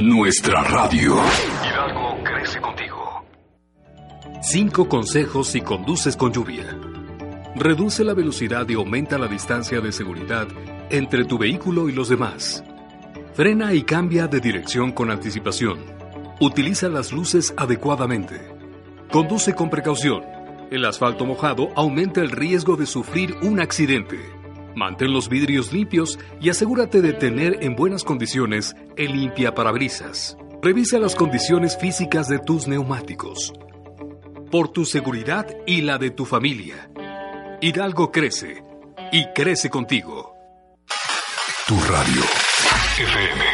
Nuestra radio. Hidalgo crece contigo. Cinco consejos si conduces con lluvia. Reduce la velocidad y aumenta la distancia de seguridad entre tu vehículo y los demás. Frena y cambia de dirección con anticipación. Utiliza las luces adecuadamente. Conduce con precaución. El asfalto mojado aumenta el riesgo de sufrir un accidente. Mantén los vidrios limpios y asegúrate de tener en buenas condiciones el limpia parabrisas. Revisa las condiciones físicas de tus neumáticos. Por tu seguridad y la de tu familia. Hidalgo crece y crece contigo. Tu radio. FM.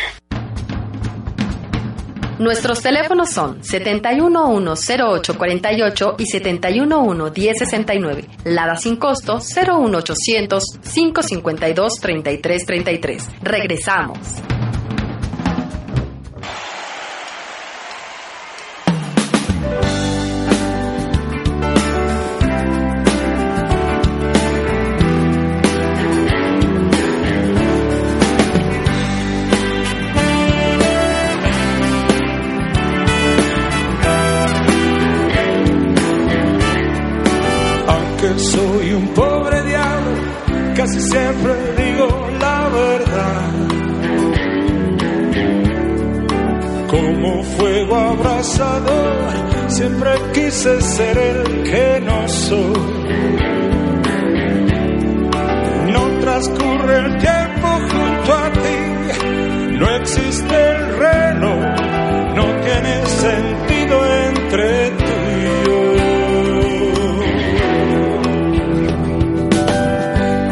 Nuestros teléfonos son 7110848 y 7111069. Lada sin costo 01800 552 3333. Regresamos. Ser el que no soy. No transcurre el tiempo junto a ti, no existe el reloj, no tiene sentido entre tú y yo.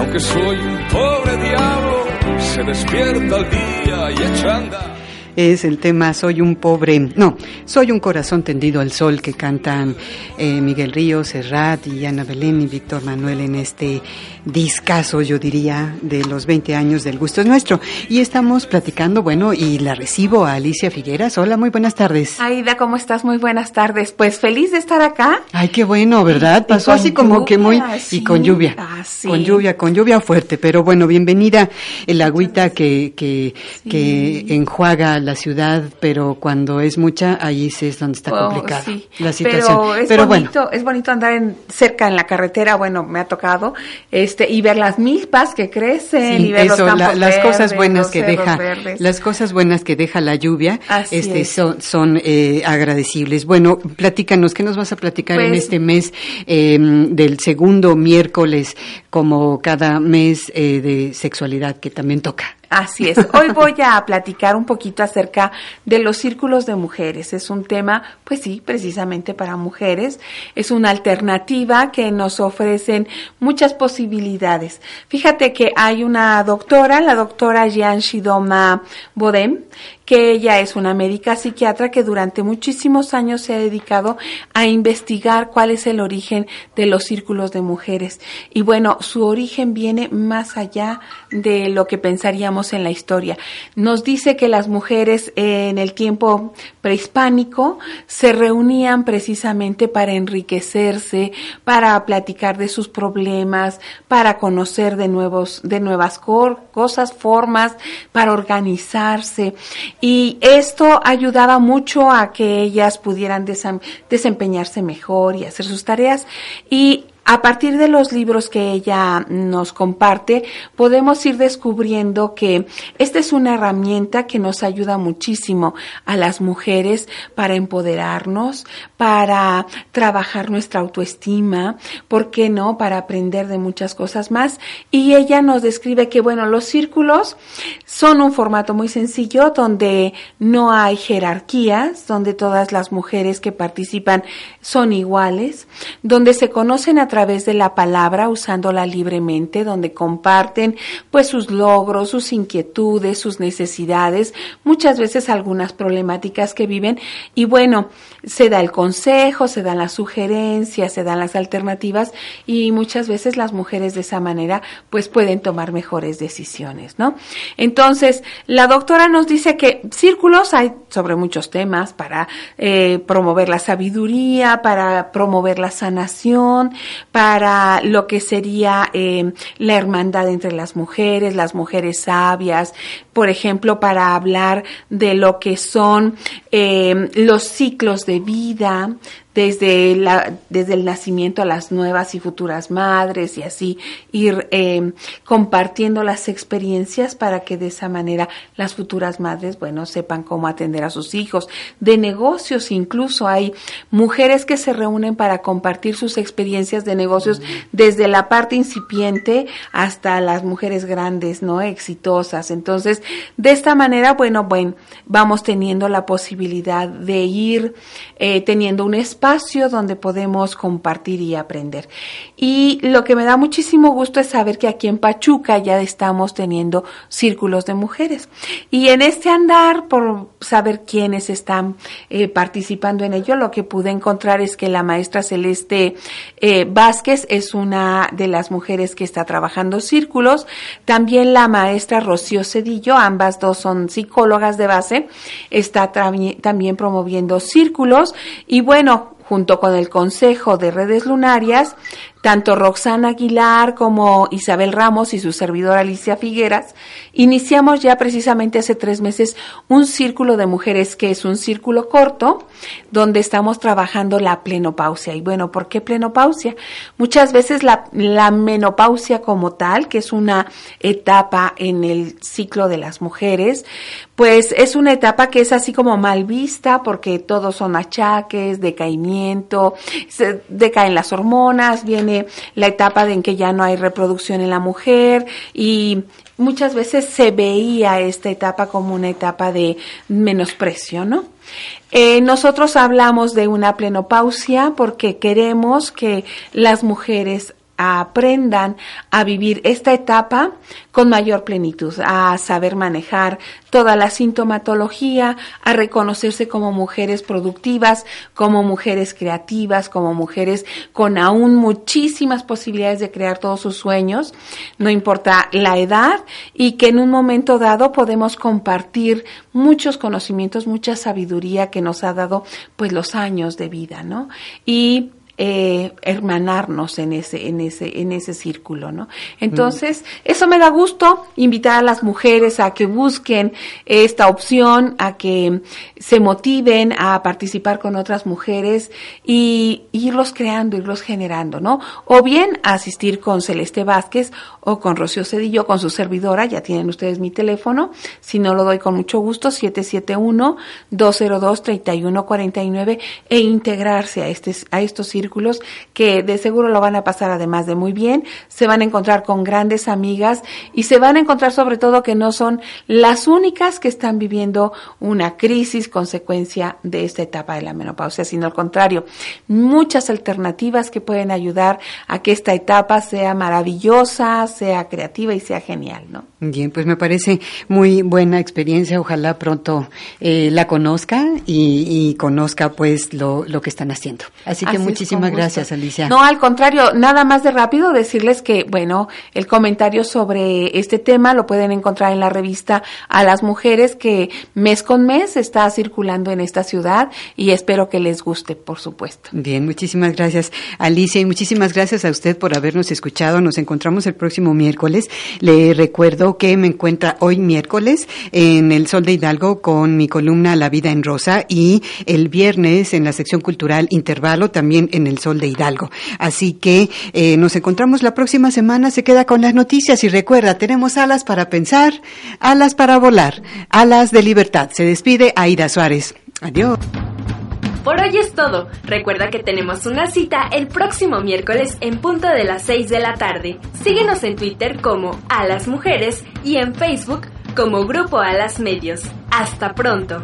Aunque soy un pobre diablo, se despierta al día y echa. Es el tema Soy un pobre, no, Soy un corazón tendido al sol que cantan eh, Miguel Ríos, Serrat y Ana Belén y Víctor Manuel en este discazo, yo diría, de los 20 años del gusto es nuestro. Y estamos platicando, bueno, y la recibo a Alicia Figueras. Hola, muy buenas tardes. Aida, ¿cómo estás? Muy buenas tardes. Pues feliz de estar acá. Ay, qué bueno, ¿verdad? Pasó así como que muy... Y con lluvia. Ah, sí. Con lluvia, con lluvia fuerte. Pero bueno, bienvenida el agüita que, que, que enjuaga la ciudad, pero cuando es mucha, ahí sí es donde está Oh, complicada sí. la situación. Pero es bueno, bonito, es bonito andar en, cerca en la carretera, bueno, me ha tocado, este, y ver las milpas que crecen Sí, y ver los eso, la- las cosas buenas que deja, verdes. las cosas buenas que deja la lluvia, Así este, es. son, son eh, agradecibles. Bueno, platícanos, ¿qué nos vas a platicar en Pues- este mes eh, del segundo miércoles, como cada mes eh, de sexualidad que también toca? Así es. Hoy voy a platicar un poquito acerca de los círculos de mujeres. Es un tema, pues sí, precisamente para mujeres. Es una alternativa que nos ofrecen muchas posibilidades. Fíjate que hay una doctora, la doctora Jean Shidoma Bodem, que ella es una médica psiquiatra que durante muchísimos años se ha dedicado a investigar cuál es el origen de los círculos de mujeres. Y bueno, su origen viene más allá de lo que pensaríamos en la historia. Nos dice que las mujeres en el tiempo prehispánico se reunían precisamente para enriquecerse, para platicar de sus problemas, para conocer de nuevos, de nuevas cosas, formas, para organizarse. Y esto ayudaba mucho a que ellas pudieran desempeñarse mejor y hacer sus tareas. Y a partir de los libros que ella nos comparte, podemos ir descubriendo que esta es una herramienta que nos ayuda muchísimo a las mujeres para empoderarnos, para trabajar nuestra autoestima, ¿por qué no? Para aprender de muchas cosas más. Y ella nos describe que, bueno, los círculos son un formato muy sencillo donde no hay jerarquías, donde todas las mujeres que participan son iguales, donde se conocen a través de la palabra usándola libremente, donde comparten pues sus logros, sus inquietudes, sus necesidades, muchas veces algunas problemáticas que viven y bueno, se da el consejo, se dan las sugerencias, se dan las alternativas y muchas veces las mujeres de esa manera pues pueden tomar mejores decisiones, ¿no? Entonces, la doctora nos dice que círculos hay sobre muchos temas para eh, promover la sabiduría, para promover la sanación, para lo que sería eh, la hermandad entre las mujeres, las mujeres sabias, por ejemplo, para hablar de lo que son eh, los ciclos de vida, desde, la, desde el nacimiento a las nuevas y futuras madres y así ir eh, compartiendo las experiencias para que de esa manera las futuras madres, bueno, sepan cómo atender a sus hijos. De negocios incluso hay mujeres que se reúnen para compartir sus experiencias de negocios desde la parte incipiente hasta las mujeres grandes, ¿no? Exitosas. Entonces, de esta manera, bueno, bueno, vamos teniendo la posibilidad de ir eh, teniendo un espacio espacio donde podemos compartir y aprender. Y lo que me da muchísimo gusto es saber que aquí en Pachuca ya estamos teniendo círculos de mujeres. Y en este andar, por saber quiénes están eh, participando en ello, lo que pude encontrar es que la maestra Celeste eh, Vázquez es una de las mujeres que está trabajando círculos. También la maestra Rocío Cedillo, ambas dos son psicólogas de base, está también promoviendo círculos. Y bueno, junto con el Consejo de Redes Lunarias, tanto Roxana Aguilar como Isabel Ramos y su servidora Alicia Figueras, iniciamos ya precisamente hace tres meses un círculo de mujeres que es un círculo corto donde estamos trabajando la plenopausia. Y bueno, ¿por qué plenopausia? Muchas veces la, menopausia como tal, que es una etapa en el ciclo de las mujeres, pues es una etapa que es así como mal vista porque todos son achaques, decaimiento, se decaen las hormonas, viene la etapa en que ya no hay reproducción en la mujer y muchas veces se veía esta etapa como una etapa de menosprecio, ¿no? Eh, nosotros hablamos de una plenopausia porque queremos que las mujeres aprendan a vivir esta etapa con mayor plenitud, a saber manejar toda la sintomatología, a reconocerse como mujeres productivas, como mujeres creativas, como mujeres con aún muchísimas posibilidades de crear todos sus sueños, no importa la edad, y que en un momento dado podemos compartir muchos conocimientos, mucha sabiduría que nos ha dado pues los años de vida, ¿no? Y eh, hermanarnos en ese, en ese, en ese círculo, ¿no? Entonces, eso me da gusto, invitar a las mujeres a que busquen esta opción, a que se motiven a participar con otras mujeres y irlos creando, irlos generando, ¿no? O bien asistir con Celeste Vázquez o con Rocío Cedillo, con su servidora, ya tienen ustedes mi teléfono, si no lo doy con mucho gusto, 771-202-3149 e integrarse a, este, a estos círculos que de seguro lo van a pasar además de muy bien, se van a encontrar con grandes amigas y se van a encontrar sobre todo que no son las únicas que están viviendo una crisis consecuencia de esta etapa de la menopausia, sino al contrario, muchas alternativas que pueden ayudar a que esta etapa sea maravillosa, sea creativa y sea genial, ¿no? Bien, pues me parece muy buena experiencia. Ojalá pronto eh, la conozca y, conozca pues lo, lo, que están haciendo. Así que muchísimas Muchísimas gracias, Alicia. No, al contrario, nada más de rápido decirles que, bueno, el comentario sobre este tema lo pueden encontrar en la revista A las Mujeres que mes con mes está circulando en esta ciudad y espero que les guste, por supuesto. Bien, muchísimas gracias, Alicia, y muchísimas gracias a usted por habernos escuchado. Nos encontramos el próximo miércoles. Le recuerdo que me encuentra hoy miércoles en el Sol de Hidalgo con mi columna La vida en rosa y el viernes en la sección cultural Intervalo también en el Sol de Hidalgo. Así que eh, nos encontramos la próxima semana. Se queda con las noticias y recuerda, tenemos alas para pensar, alas para volar, alas de libertad. Se despide Aida Suárez. Adiós. Por hoy es todo. Recuerda que tenemos una cita el próximo miércoles en punto de las 6 de la tarde. Síguenos en Twitter como A las Mujeres y en Facebook como Grupo A las Medios. Hasta pronto.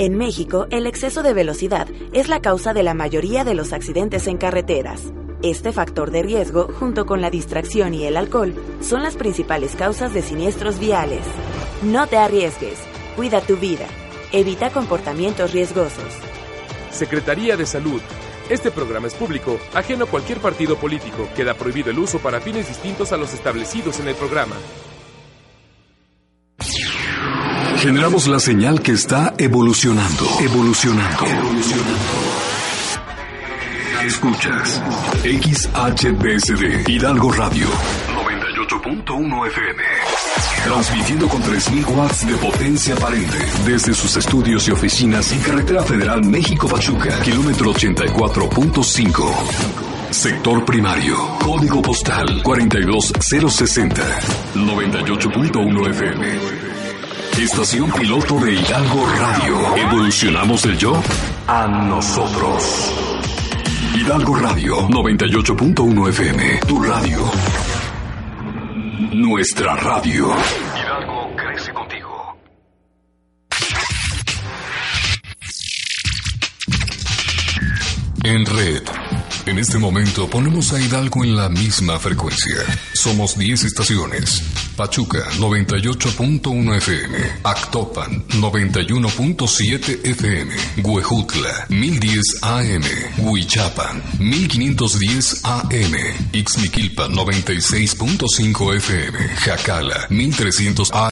En México, el exceso de velocidad es la causa de la mayoría de los accidentes en carreteras. Este factor de riesgo, junto con la distracción y el alcohol, son las principales causas de siniestros viales. No te arriesgues, cuida tu vida, evita comportamientos riesgosos. Secretaría de Salud. Este programa es público, ajeno a cualquier partido político. Queda prohibido el uso para fines distintos a los establecidos en el programa. Generamos la señal que está evolucionando, evolucionando, evolucionando. Escuchas XHBSD Hidalgo Radio 98.1 FM. Transmitiendo con 3.000 watts de potencia aparente desde sus estudios y oficinas en Carretera Federal México-Pachuca, kilómetro 84.5. Sector primario, código postal 42060, 98.1 FM. Estación piloto de Hidalgo Radio. Evolucionamos del yo a nosotros. Hidalgo Radio 98.1 FM. Tu radio. Nuestra radio. Hidalgo crece contigo. En red. En este momento ponemos a Hidalgo en la misma frecuencia. Somos 10 estaciones. Pachuca 98.1 FM, Actopan 91.7 FM, Huejutla 1010 AM, Huichapan 1510 AM, Ixmiquilpa 96.5 FM, Jacala 1300 AM.